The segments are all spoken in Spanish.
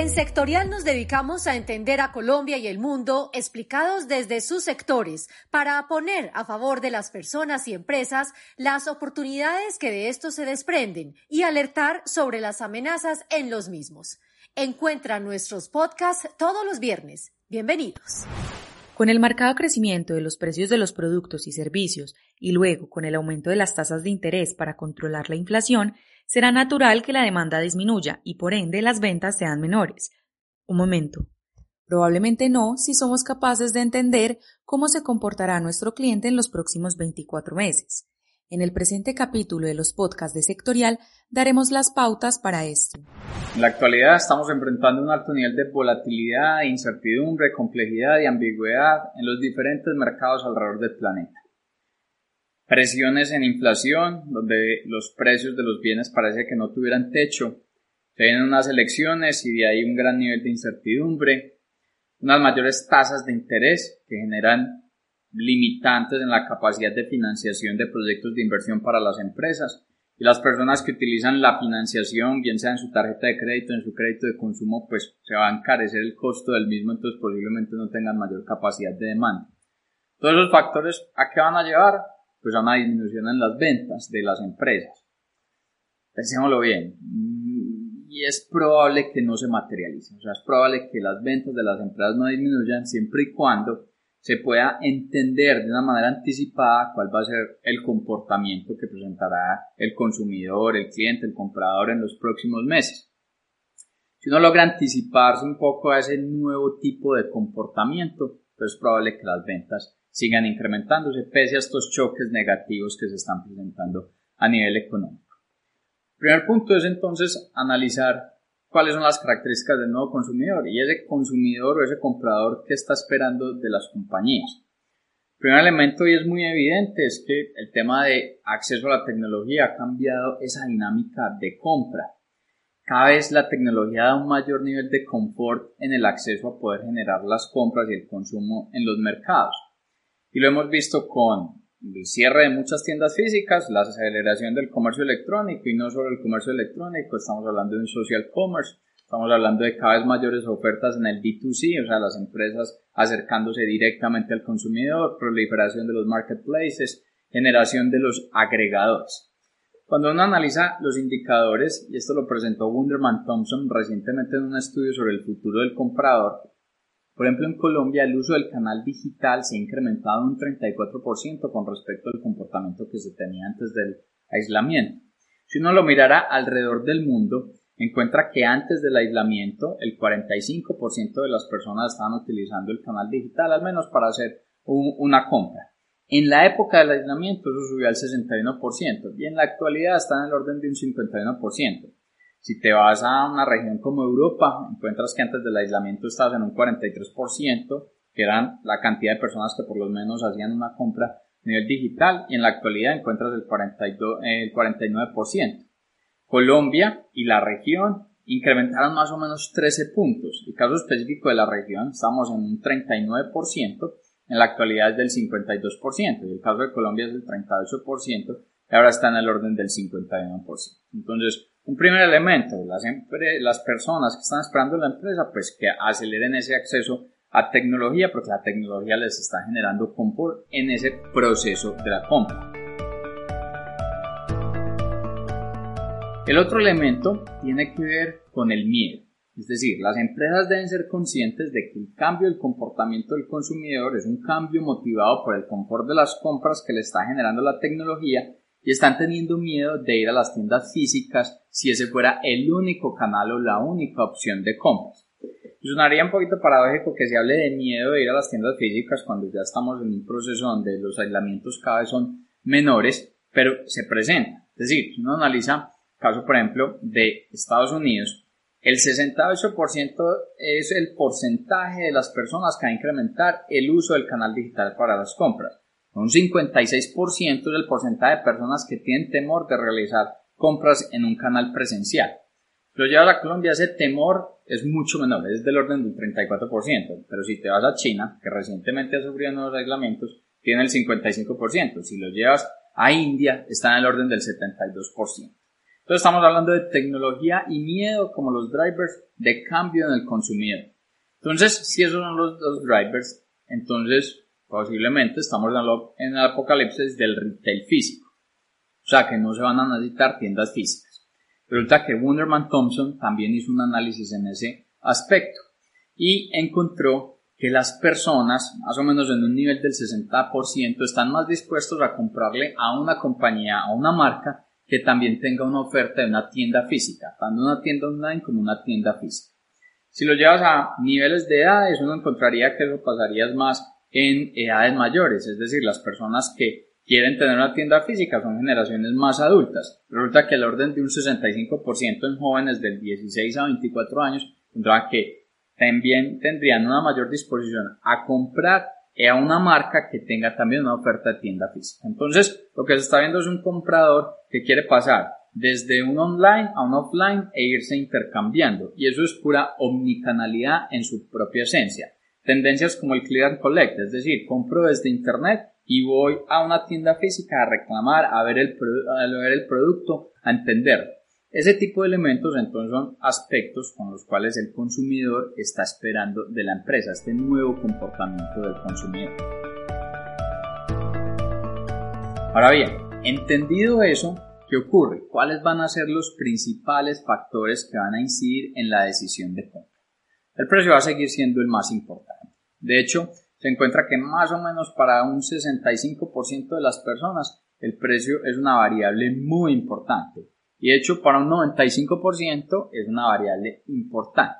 En Sectorial nos dedicamos a entender a Colombia y el mundo explicados desde sus sectores para poner a favor de las personas y empresas las oportunidades que de esto se desprenden y alertar sobre las amenazas en los mismos. Encuentra nuestros podcasts todos los viernes. Bienvenidos. Con el marcado crecimiento de los precios de los productos y servicios y luego con el aumento de las tasas de interés para controlar la inflación, será natural que la demanda disminuya y por ende las ventas sean menores. Un momento. Probablemente no si somos capaces de entender cómo se comportará nuestro cliente en los próximos 24 meses. En el presente capítulo de los podcasts de Sectorial daremos las pautas para esto. En la actualidad estamos enfrentando un alto nivel de volatilidad, incertidumbre, complejidad y ambigüedad en los diferentes mercados alrededor del planeta presiones en inflación, donde los precios de los bienes parece que no tuvieran techo. Se vienen unas elecciones y de ahí un gran nivel de incertidumbre, unas mayores tasas de interés que generan limitantes en la capacidad de financiación de proyectos de inversión para las empresas y las personas que utilizan la financiación, bien sea en su tarjeta de crédito, en su crédito de consumo, pues se va a encarecer el costo del mismo, entonces posiblemente no tengan mayor capacidad de demanda. Todos esos factores, ¿a qué van a llevar? Pues a una disminución en las ventas de las empresas. Pensémoslo bien, y es probable que no se materialice, o sea, es probable que las ventas de las empresas no disminuyan siempre y cuando se pueda entender de una manera anticipada cuál va a ser el comportamiento que presentará el consumidor, el cliente, el comprador en los próximos meses. Si uno logra anticiparse un poco a ese nuevo tipo de comportamiento, pues es probable que las ventas sigan incrementándose pese a estos choques negativos que se están presentando a nivel económico. Primer punto es entonces analizar cuáles son las características del nuevo consumidor y ese consumidor o ese comprador que está esperando de las compañías. Primer elemento y es muy evidente es que el tema de acceso a la tecnología ha cambiado esa dinámica de compra. Cada vez la tecnología da un mayor nivel de confort en el acceso a poder generar las compras y el consumo en los mercados. Y lo hemos visto con el cierre de muchas tiendas físicas, la aceleración del comercio electrónico y no solo el comercio electrónico, estamos hablando de un social commerce, estamos hablando de cada vez mayores ofertas en el B2C, o sea, las empresas acercándose directamente al consumidor, proliferación de los marketplaces, generación de los agregadores. Cuando uno analiza los indicadores, y esto lo presentó Wunderman Thompson recientemente en un estudio sobre el futuro del comprador, por ejemplo, en Colombia el uso del canal digital se ha incrementado un 34% con respecto al comportamiento que se tenía antes del aislamiento. Si uno lo mirara alrededor del mundo, encuentra que antes del aislamiento el 45% de las personas estaban utilizando el canal digital, al menos para hacer una compra. En la época del aislamiento eso subió al 61% y en la actualidad está en el orden de un 51%. Si te vas a una región como Europa, encuentras que antes del aislamiento estabas en un 43%, que eran la cantidad de personas que por lo menos hacían una compra a nivel digital, y en la actualidad encuentras el, 42, el 49%. Colombia y la región incrementaron más o menos 13 puntos. El caso específico de la región, estamos en un 39%, en la actualidad es del 52%, y el caso de Colombia es del 38%, y ahora está en el orden del 51%. Entonces, un primer elemento, las, las personas que están esperando la empresa, pues que aceleren ese acceso a tecnología, porque la tecnología les está generando confort en ese proceso de la compra. El otro elemento tiene que ver con el miedo. Es decir, las empresas deben ser conscientes de que el cambio del comportamiento del consumidor es un cambio motivado por el confort de las compras que le está generando la tecnología y están teniendo miedo de ir a las tiendas físicas si ese fuera el único canal o la única opción de compras. Sonaría un poquito paradójico que se hable de miedo de ir a las tiendas físicas cuando ya estamos en un proceso donde los aislamientos cada vez son menores, pero se presenta. Es decir, uno analiza caso, por ejemplo, de Estados Unidos, el 68% es el porcentaje de las personas que va a incrementar el uso del canal digital para las compras. Un 56% es el porcentaje de personas que tienen temor de realizar compras en un canal presencial. Lo lleva a Colombia, ese temor es mucho menor, es del orden del 34%. Pero si te vas a China, que recientemente ha sufrido nuevos aislamientos, tiene el 55%. Si lo llevas a India, está en el orden del 72%. Entonces estamos hablando de tecnología y miedo como los drivers de cambio en el consumidor. Entonces, si esos son los dos drivers, entonces posiblemente estamos en el apocalipsis del retail físico. O sea que no se van a necesitar tiendas físicas. Resulta que Wunderman Thompson también hizo un análisis en ese aspecto y encontró que las personas, más o menos en un nivel del 60%, están más dispuestos a comprarle a una compañía, a una marca que también tenga una oferta de una tienda física, tanto una tienda online como una tienda física. Si lo llevas a niveles de edades, uno encontraría que eso pasaría más en edades mayores, es decir, las personas que quieren tener una tienda física son generaciones más adultas. Resulta que el orden de un 65% en jóvenes del 16 a 24 años tendrá que también tendrían una mayor disposición a comprar a una marca que tenga también una oferta de tienda física. Entonces, lo que se está viendo es un comprador que quiere pasar desde un online a un offline e irse intercambiando. Y eso es pura omnicanalidad en su propia esencia. Tendencias como el clear and collect, es decir, compro desde internet y voy a una tienda física a reclamar, a ver el, a ver el producto, a entender ese tipo de elementos entonces son aspectos con los cuales el consumidor está esperando de la empresa, este nuevo comportamiento del consumidor. Ahora bien, entendido eso, ¿qué ocurre? ¿Cuáles van a ser los principales factores que van a incidir en la decisión de compra? El precio va a seguir siendo el más importante. De hecho, se encuentra que más o menos para un 65% de las personas el precio es una variable muy importante y de hecho para un 95% es una variable importante.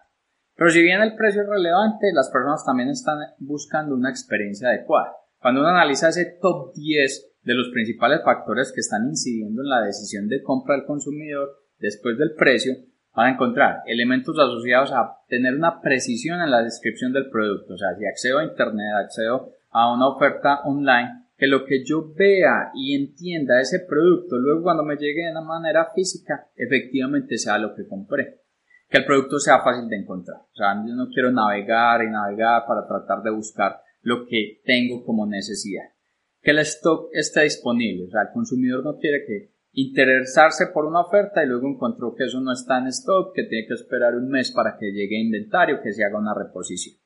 Pero si bien el precio es relevante, las personas también están buscando una experiencia adecuada. Cuando uno analiza ese top 10 de los principales factores que están incidiendo en la decisión de compra del consumidor después del precio, van a encontrar elementos asociados a tener una precisión en la descripción del producto. O sea, si accedo a Internet, accedo a una oferta online, que lo que yo vea y entienda ese producto, luego cuando me llegue de una manera física, efectivamente sea lo que compré. Que el producto sea fácil de encontrar. O sea, yo no quiero navegar y navegar para tratar de buscar lo que tengo como necesidad. Que el stock esté disponible. O sea, el consumidor no quiere que interesarse por una oferta y luego encontró que eso no está en stock, que tiene que esperar un mes para que llegue inventario, que se haga una reposición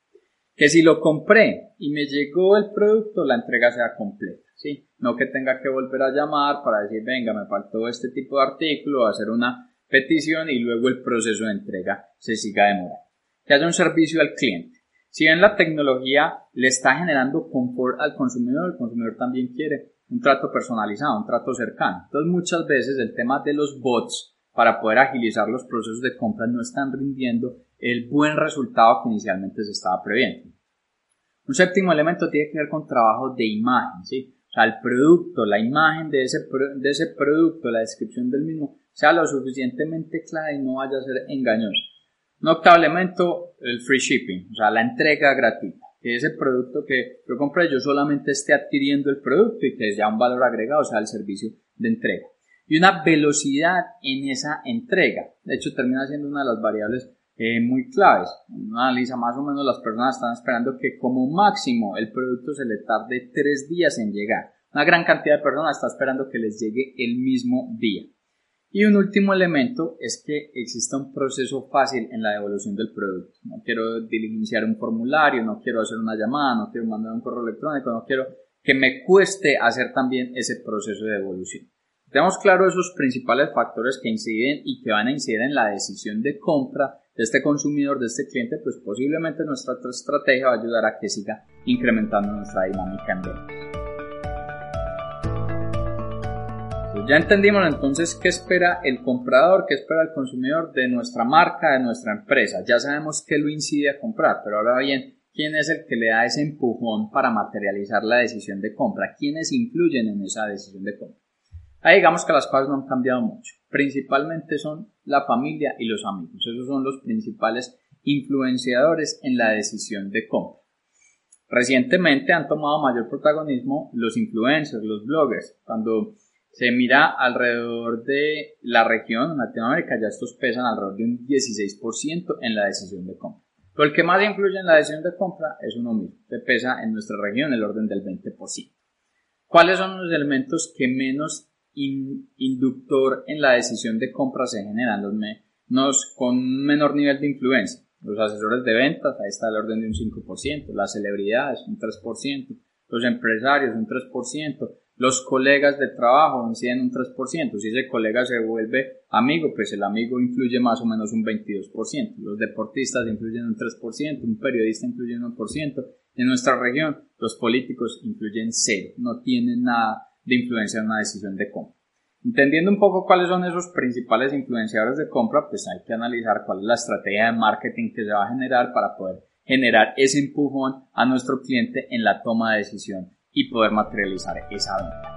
que si lo compré y me llegó el producto, la entrega sea completa, ¿sí? No que tenga que volver a llamar para decir, venga, me faltó este tipo de artículo, hacer una petición y luego el proceso de entrega se siga demorando. Que haya un servicio al cliente. Si bien la tecnología le está generando confort al consumidor, el consumidor también quiere un trato personalizado, un trato cercano. Entonces muchas veces el tema de los bots para poder agilizar los procesos de compra no están rindiendo el buen resultado que inicialmente se estaba previendo. Un séptimo elemento tiene que ver con trabajo de imagen, ¿sí? O sea, el producto, la imagen de ese, de ese producto, la descripción del mismo, sea lo suficientemente clara y no vaya a ser engañoso. Un octavo elemento, el free shipping, o sea, la entrega gratuita. Que ese producto que yo compré, yo solamente esté adquiriendo el producto y que sea un valor agregado, o sea, el servicio de entrega. Y una velocidad en esa entrega. De hecho, termina siendo una de las variables eh, muy claves. Uno analiza más o menos las personas están esperando que como máximo el producto se le tarde tres días en llegar. Una gran cantidad de personas está esperando que les llegue el mismo día. Y un último elemento es que exista un proceso fácil en la devolución del producto. No quiero diligenciar un formulario, no quiero hacer una llamada, no quiero mandar un correo electrónico, no quiero que me cueste hacer también ese proceso de devolución. Tenemos claro esos principales factores que inciden y que van a incidir en la decisión de compra de este consumidor, de este cliente, pues posiblemente nuestra estrategia va a ayudar a que siga incrementando nuestra dinámica en ventas. Ya entendimos entonces qué espera el comprador, qué espera el consumidor de nuestra marca, de nuestra empresa. Ya sabemos qué lo incide a comprar, pero ahora bien, ¿quién es el que le da ese empujón para materializar la decisión de compra? ¿Quiénes influyen en esa decisión de compra? Ahí digamos que las cosas no han cambiado mucho. Principalmente son la familia y los amigos. Esos son los principales influenciadores en la decisión de compra. Recientemente han tomado mayor protagonismo los influencers, los bloggers. Cuando se mira alrededor de la región, en Latinoamérica, ya estos pesan alrededor de un 16% en la decisión de compra. Pero el que más influye en la decisión de compra es uno mismo, que pesa en nuestra región el orden del 20%. ¿Cuáles son los elementos que menos inductor en la decisión de compra se generan los menos con un menor nivel de influencia. Los asesores de ventas, ahí está el orden de un 5%, las celebridades, un 3%, los empresarios, un 3%, los colegas de trabajo inciden un 3%. Si ese colega se vuelve amigo, pues el amigo influye más o menos un 22%. Los deportistas influyen un 3%, un periodista influye un 1%. En nuestra región, los políticos influyen cero, no tienen nada de influencia en una decisión de compra. Entendiendo un poco cuáles son esos principales influenciadores de compra, pues hay que analizar cuál es la estrategia de marketing que se va a generar para poder generar ese empujón a nuestro cliente en la toma de decisión y poder materializar esa venta.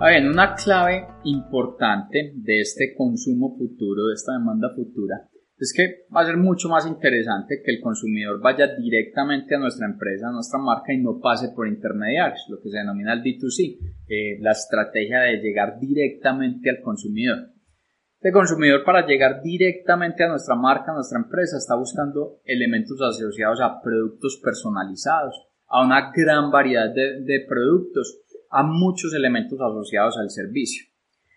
A ver, una clave importante de este consumo futuro, de esta demanda futura, es que va a ser mucho más interesante que el consumidor vaya directamente a nuestra empresa, a nuestra marca y no pase por intermediarios, lo que se denomina el D2C, eh, la estrategia de llegar directamente al consumidor. Este consumidor para llegar directamente a nuestra marca, a nuestra empresa, está buscando elementos asociados a productos personalizados, a una gran variedad de productos, a muchos elementos asociados al servicio.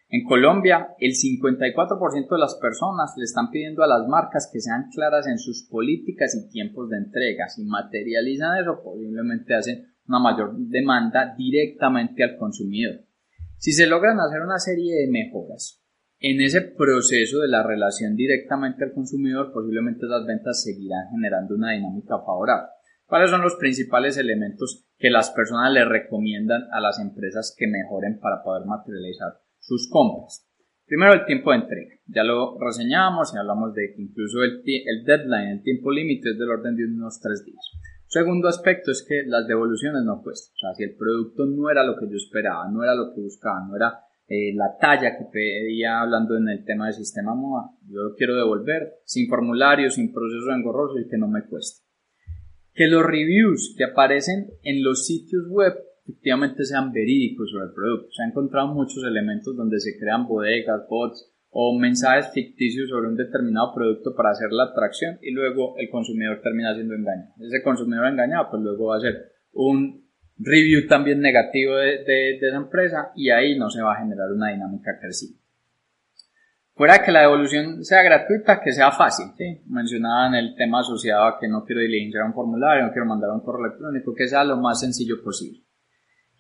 En Colombia, el 54% de las personas le están pidiendo a las marcas que sean claras en sus políticas y tiempos de entrega. Si materializan eso, posiblemente hacen una mayor demanda directamente al consumidor. Si se logran hacer una serie de mejoras en ese proceso de la relación directamente al consumidor, posiblemente las ventas seguirán generando una dinámica favorable. ¿Cuáles son los principales elementos que las personas le recomiendan a las empresas que mejoren para poder materializar sus compras. Primero el tiempo de entrega. Ya lo reseñamos y hablamos de que incluso el, el deadline, el tiempo límite es del orden de unos tres días. Segundo aspecto es que las devoluciones no cuestan. O sea, si el producto no era lo que yo esperaba, no era lo que buscaba, no era eh, la talla que pedía hablando en el tema del sistema MOA, yo lo quiero devolver sin formulario, sin proceso engorroso y que no me cueste. Que los reviews que aparecen en los sitios web efectivamente sean verídicos sobre el producto. Se han encontrado muchos elementos donde se crean bodegas, bots o mensajes ficticios sobre un determinado producto para hacer la atracción y luego el consumidor termina siendo engañado. Ese consumidor engañado pues luego va a hacer un review también negativo de, esa empresa y ahí no se va a generar una dinámica creciente. Fuera que la devolución sea gratuita, que sea fácil. ¿sí? Mencionaban el tema asociado a que no quiero diligenciar un formulario, no quiero mandar un correo electrónico, que sea lo más sencillo posible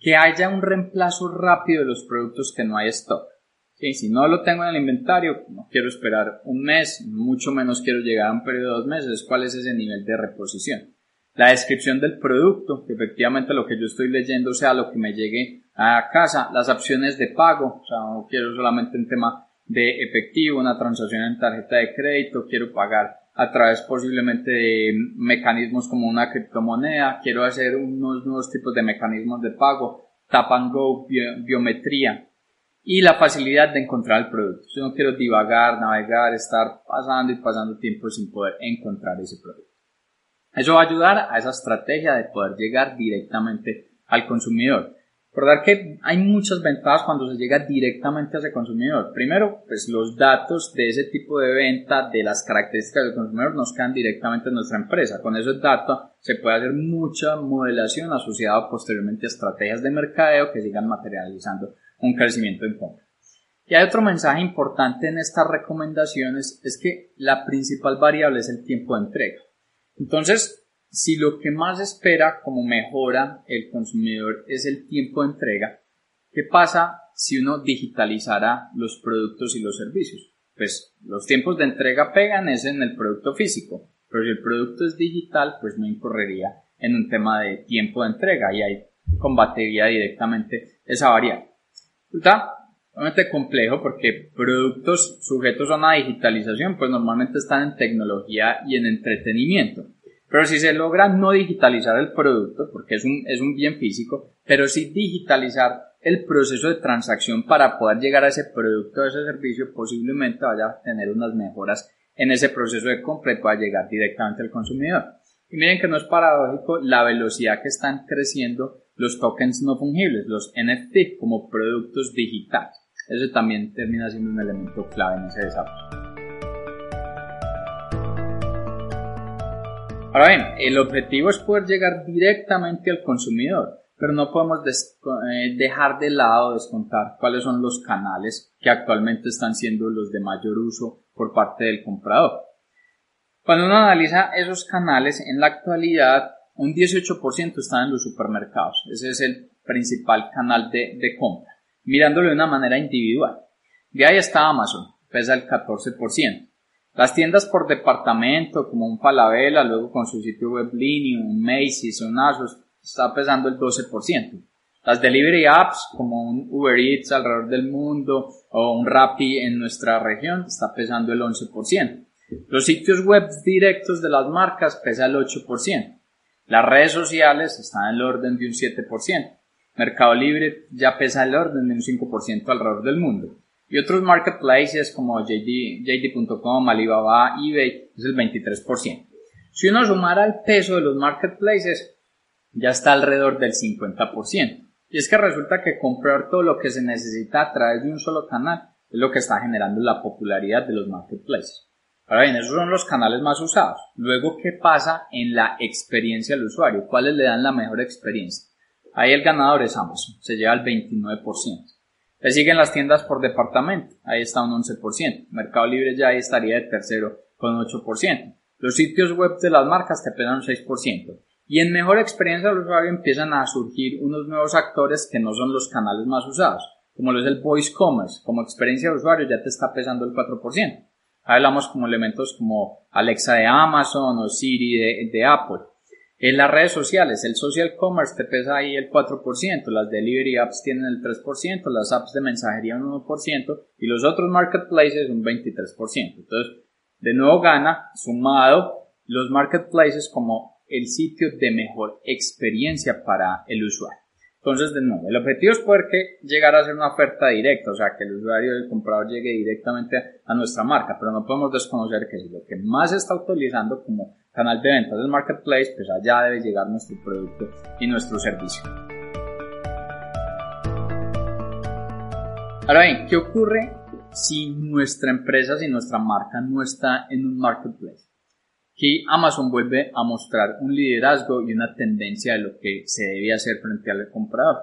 que haya un reemplazo rápido de los productos que no hay stock. si no lo tengo en el inventario, no quiero esperar un mes, mucho menos quiero llegar a un periodo de dos meses, ¿cuál es ese nivel de reposición? La descripción del producto, que efectivamente lo que yo estoy leyendo sea lo que me llegue a casa, las opciones de pago, o sea, no quiero solamente un tema de efectivo, una transacción en tarjeta de crédito, quiero pagar a través posiblemente de mecanismos como una criptomoneda, quiero hacer unos nuevos tipos de mecanismos de pago, tap and go, biometría y la facilidad de encontrar el producto. Yo no quiero divagar, navegar, estar pasando y pasando tiempo sin poder encontrar ese producto. Eso va a ayudar a esa estrategia de poder llegar directamente al consumidor. Recordar que hay muchas ventajas cuando se llega directamente a ese consumidor. Primero, pues los datos de ese tipo de venta, de las características del consumidor, nos quedan directamente en nuestra empresa. Con esos datos se puede hacer mucha modelación asociada posteriormente a estrategias de mercadeo que sigan materializando un crecimiento en compra. Y hay otro mensaje importante en estas recomendaciones, es que la principal variable es el tiempo de entrega. Entonces, si lo que más espera como mejora el consumidor es el tiempo de entrega, ¿qué pasa si uno digitalizara los productos y los servicios? Pues los tiempos de entrega pegan es en el producto físico, pero si el producto es digital, pues no incorrería en un tema de tiempo de entrega y ahí combatiría directamente esa variable. Está realmente complejo porque productos sujetos a una digitalización pues normalmente están en tecnología y en entretenimiento. Pero si se logra no digitalizar el producto, porque es un, es un bien físico, pero sí digitalizar el proceso de transacción para poder llegar a ese producto o ese servicio, posiblemente vaya a tener unas mejoras en ese proceso de compra y pueda llegar directamente al consumidor. Y miren que no es paradójico la velocidad que están creciendo los tokens no fungibles, los NFT, como productos digitales. Eso también termina siendo un elemento clave en ese desarrollo. Ahora bien, el objetivo es poder llegar directamente al consumidor. pero no podemos eh, dejar de lado descontar cuáles son los canales que actualmente están siendo los de mayor uso por parte del comprador. Cuando uno analiza esos canales, en la actualidad un 18% están en los supermercados. Ese es el principal canal de, de compra, mirándolo de una manera individual. De ahí está Amazon, pesa el 14%. Las tiendas por departamento, como un Falabella, luego con su sitio web Linio, un Macy's, un Asos, está pesando el 12%. Las delivery apps, como un Uber Eats alrededor del mundo o un Rappi en nuestra región, está pesando el 11%. Los sitios web directos de las marcas pesa el 8%. Las redes sociales están en el orden de un 7%. Mercado Libre ya pesa el orden de un 5% alrededor del mundo. Y otros marketplaces como JD, JD.com, Alibaba, eBay es el 23%. Si uno sumara el peso de los marketplaces, ya está alrededor del 50%. Y es que resulta que comprar todo lo que se necesita a través de un solo canal es lo que está generando la popularidad de los marketplaces. Ahora bien, esos son los canales más usados. Luego, ¿qué pasa en la experiencia del usuario? ¿Cuáles le dan la mejor experiencia? Ahí el ganador es Amazon, se lleva el 29%. Le siguen las tiendas por departamento, ahí está un 11%. Mercado Libre ya ahí estaría de tercero con 8%. Los sitios web de las marcas te pegan un 6%. Y en mejor experiencia del usuario empiezan a surgir unos nuevos actores que no son los canales más usados, como lo es el voice commerce. Como experiencia de usuario ya te está pesando el 4%. Hablamos como elementos como Alexa de Amazon o Siri de, de Apple. En las redes sociales, el social commerce te pesa ahí el 4%, las delivery apps tienen el 3%, las apps de mensajería un 1% y los otros marketplaces un 23%. Entonces, de nuevo gana, sumado, los marketplaces como el sitio de mejor experiencia para el usuario. Entonces, de nuevo, el objetivo es poder que llegar a ser una oferta directa, o sea, que el usuario del comprador llegue directamente a nuestra marca, pero no podemos desconocer que lo que más está utilizando como canal de ventas del marketplace, pues allá debe llegar nuestro producto y nuestro servicio. Ahora bien, ¿qué ocurre si nuestra empresa, si nuestra marca no está en un marketplace? Que Amazon vuelve a mostrar un liderazgo y una tendencia de lo que se debe hacer frente al comprador.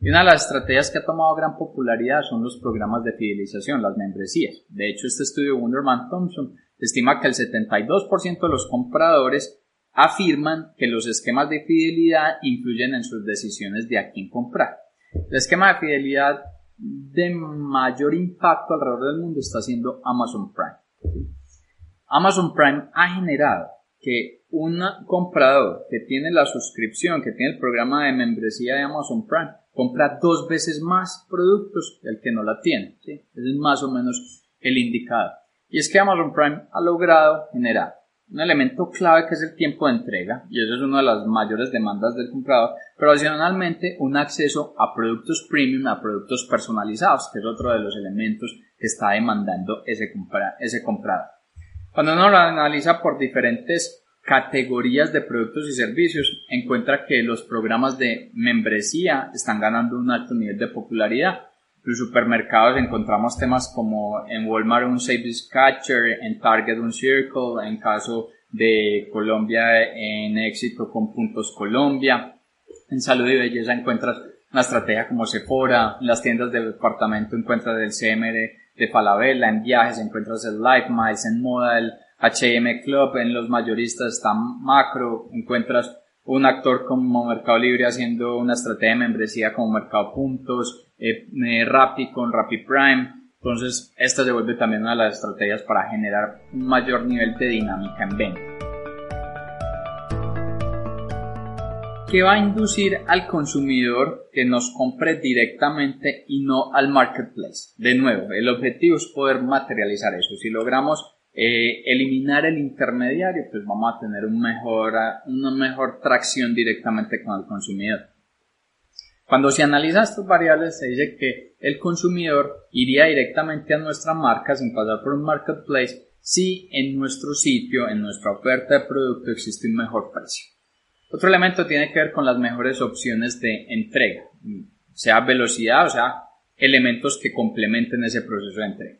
Y una de las estrategias que ha tomado gran popularidad son los programas de fidelización, las membresías. De hecho, este estudio de Wunderman Thompson estima que el 72% de los compradores afirman que los esquemas de fidelidad influyen en sus decisiones de a quién comprar. El esquema de fidelidad de mayor impacto alrededor del mundo está siendo Amazon Prime. Amazon Prime ha generado que un comprador que tiene la suscripción, que tiene el programa de membresía de Amazon Prime, compra dos veces más productos que el que no la tiene. Ese es más o menos el indicado. Y es que Amazon Prime ha logrado generar un elemento clave que es el tiempo de entrega, y eso es una de las mayores demandas del comprador, pero adicionalmente un acceso a productos premium, a productos personalizados, que es otro de los elementos que está demandando ese, ese comprador. Cuando uno lo analiza por diferentes categorías de productos y servicios, encuentra que los programas de membresía están ganando un alto nivel de popularidad los supermercados encontramos temas como en Walmart un Savings Catcher, en Target un Circle, en caso de Colombia en éxito con Puntos Colombia. En salud y belleza encuentras una estrategia como Sephora, en las tiendas del departamento encuentras el CMR de Falabella, en viajes encuentras el Life Miles, en moda el H&M Club, en los mayoristas está Macro, encuentras un actor como Mercado Libre haciendo una estrategia de membresía como Mercado Puntos, eh, eh, Rappi con Rappi Prime. Entonces, esta se vuelve también una de las estrategias para generar un mayor nivel de dinámica en venta. ¿Qué va a inducir al consumidor que nos compre directamente y no al marketplace? De nuevo, el objetivo es poder materializar eso. Si logramos eh, eliminar el intermediario, pues vamos a tener una mejor tracción directamente con el consumidor. Cuando se analiza estas variables, se dice que el consumidor iría directamente a nuestra marca sin pasar por un marketplace si en nuestro sitio, en nuestra oferta de producto existe un mejor precio. Otro elemento tiene que ver con las mejores opciones de entrega, sea velocidad o sea elementos que complementen ese proceso de entrega.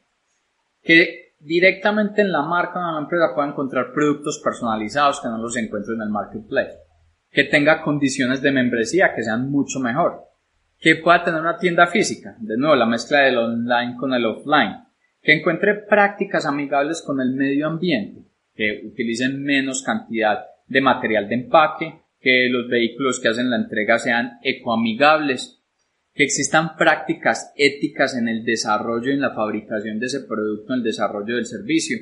Que directamente en la marca o en la empresa pueda encontrar productos personalizados que no los encuentro en el marketplace. Que tenga condiciones de membresía que sean mucho mejor, que pueda tener una tienda física, de nuevo la mezcla del online con el offline, que encuentre prácticas amigables con el medio ambiente, que utilicen menos cantidad de material de empaque, que los vehículos que hacen la entrega sean ecoamigables, que existan prácticas éticas en el desarrollo y en la fabricación de ese producto, en el desarrollo del servicio.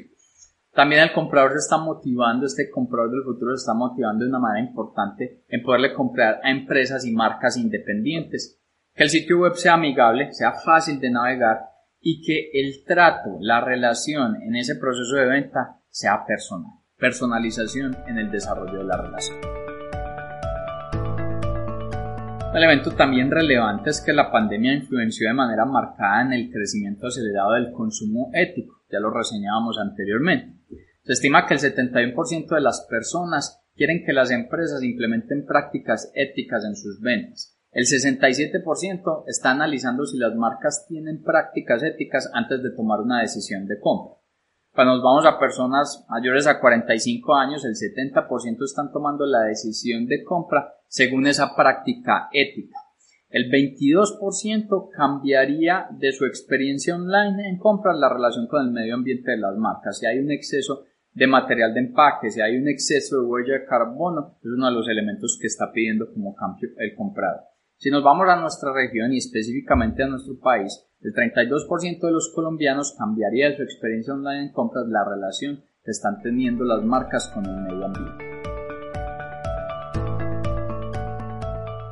También el comprador se está motivando, este comprador del futuro se está motivando de una manera importante en poderle comprar a empresas y marcas independientes. Que el sitio web sea amigable, sea fácil de navegar y que el trato, la relación en ese proceso de venta sea personal. Personalización en el desarrollo de la relación. Un elemento también relevante es que la pandemia influenció de manera marcada en el crecimiento acelerado del consumo ético, ya lo reseñábamos anteriormente. Se estima que el 71% de las personas quieren que las empresas implementen prácticas éticas en sus ventas el 67% está analizando si las marcas tienen prácticas éticas antes de tomar una decisión de compra. Cuando nos vamos a personas mayores a 45 años, el 70% están tomando la decisión de compra según esa práctica ética. El 22% cambiaría de su experiencia online en compras la relación con el medio ambiente de las marcas. Si hay un exceso de material de empaque, si hay un exceso de huella de carbono, es uno de los elementos que está pidiendo como cambio el comprador. Si nos vamos a nuestra región y específicamente a nuestro país, el 32% de los colombianos cambiaría de su experiencia online en compras la relación que están teniendo las marcas con el medio ambiente.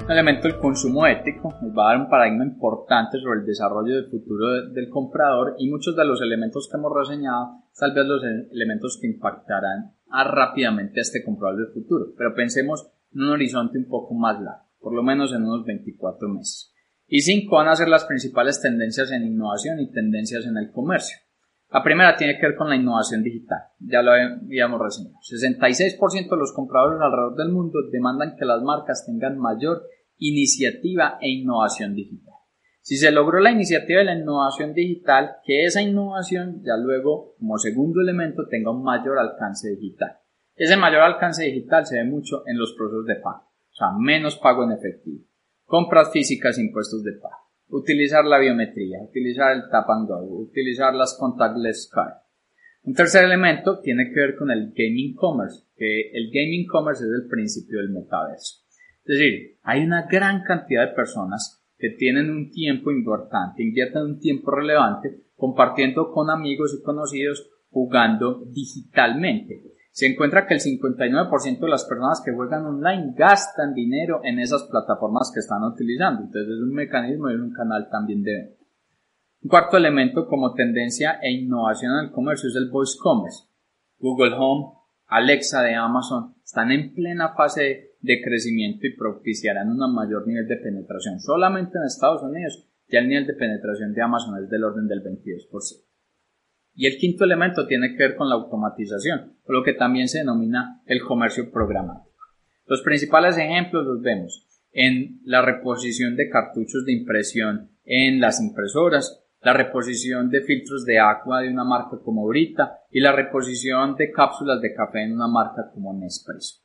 Un elemento del consumo ético nos va a dar un paradigma importante sobre el desarrollo del futuro del comprador y muchos de los elementos que hemos reseñado, tal vez los elementos que impactarán rápidamente a este comprador del futuro. Pero pensemos en un horizonte un poco más largo por lo menos en unos 24 meses. Y cinco van a ser las principales tendencias en innovación y tendencias en el comercio. La primera tiene que ver con la innovación digital, ya lo habíamos reseñado. 66% de los compradores alrededor del mundo demandan que las marcas tengan mayor iniciativa e innovación digital. Si se logró la iniciativa de la innovación digital, que esa innovación ya luego, como segundo elemento, tenga un mayor alcance digital. Ese mayor alcance digital se ve mucho en los procesos de pago. O sea, menos pago en efectivo. Compras físicas, impuestos de pago. Utilizar la biometría, utilizar el tap and go, utilizar las contactless card. Un tercer elemento tiene que ver con el gaming commerce, que el gaming commerce es el principio del metaverso. Es decir, hay una gran cantidad de personas que tienen un tiempo importante, invierten un tiempo relevante compartiendo con amigos y conocidos jugando digitalmente se encuentra que el 59% de las personas que juegan online gastan dinero en esas plataformas que están utilizando. Entonces es un mecanismo y es un canal también de venta. Un cuarto elemento como tendencia e innovación en el comercio es el voice commerce. Google Home, Alexa de Amazon están en plena fase de crecimiento y propiciarán un mayor nivel de penetración. Solamente en Estados Unidos ya el nivel de penetración de Amazon es del orden del 22%. Y el quinto elemento tiene que ver con la automatización, lo que también se denomina el comercio programático. Los principales ejemplos los vemos en la reposición de cartuchos de impresión en las impresoras, la reposición de filtros de agua de una marca como Brita y la reposición de cápsulas de café en una marca como Nespresso.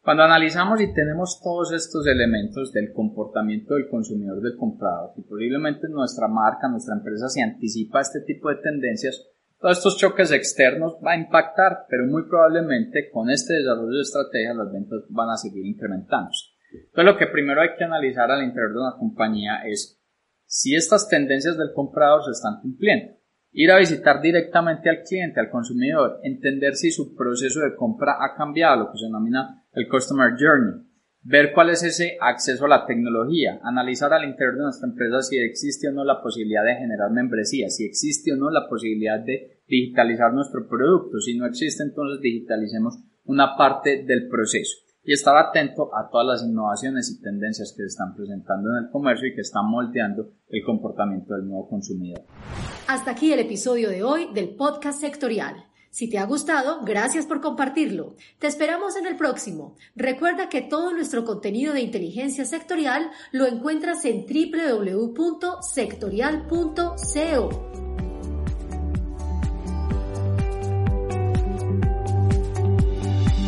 Cuando analizamos y tenemos todos estos elementos del comportamiento del consumidor del comprador y posiblemente nuestra marca, nuestra empresa se anticipa a este tipo de tendencias, todos estos choques externos va a impactar, pero muy probablemente con este desarrollo de estrategias las ventas van a seguir incrementándose. Entonces lo que primero hay que analizar al interior de una compañía es si estas tendencias del comprador se están cumpliendo. Ir a visitar directamente al cliente, al consumidor, entender si su proceso de compra ha cambiado, lo que se denomina el Customer Journey. Ver cuál es ese acceso a la tecnología, analizar al interior de nuestra empresa si existe o no la posibilidad de generar membresía, si existe o no la posibilidad de digitalizar nuestro producto, si no existe entonces digitalicemos una parte del proceso y estar atento a todas las innovaciones y tendencias que se están presentando en el comercio y que están moldeando el comportamiento del nuevo consumidor. Hasta aquí el episodio de hoy del podcast sectorial. Si te ha gustado, gracias por compartirlo. Te esperamos en el próximo. Recuerda que todo nuestro contenido de inteligencia sectorial lo encuentras en www.sectorial.co.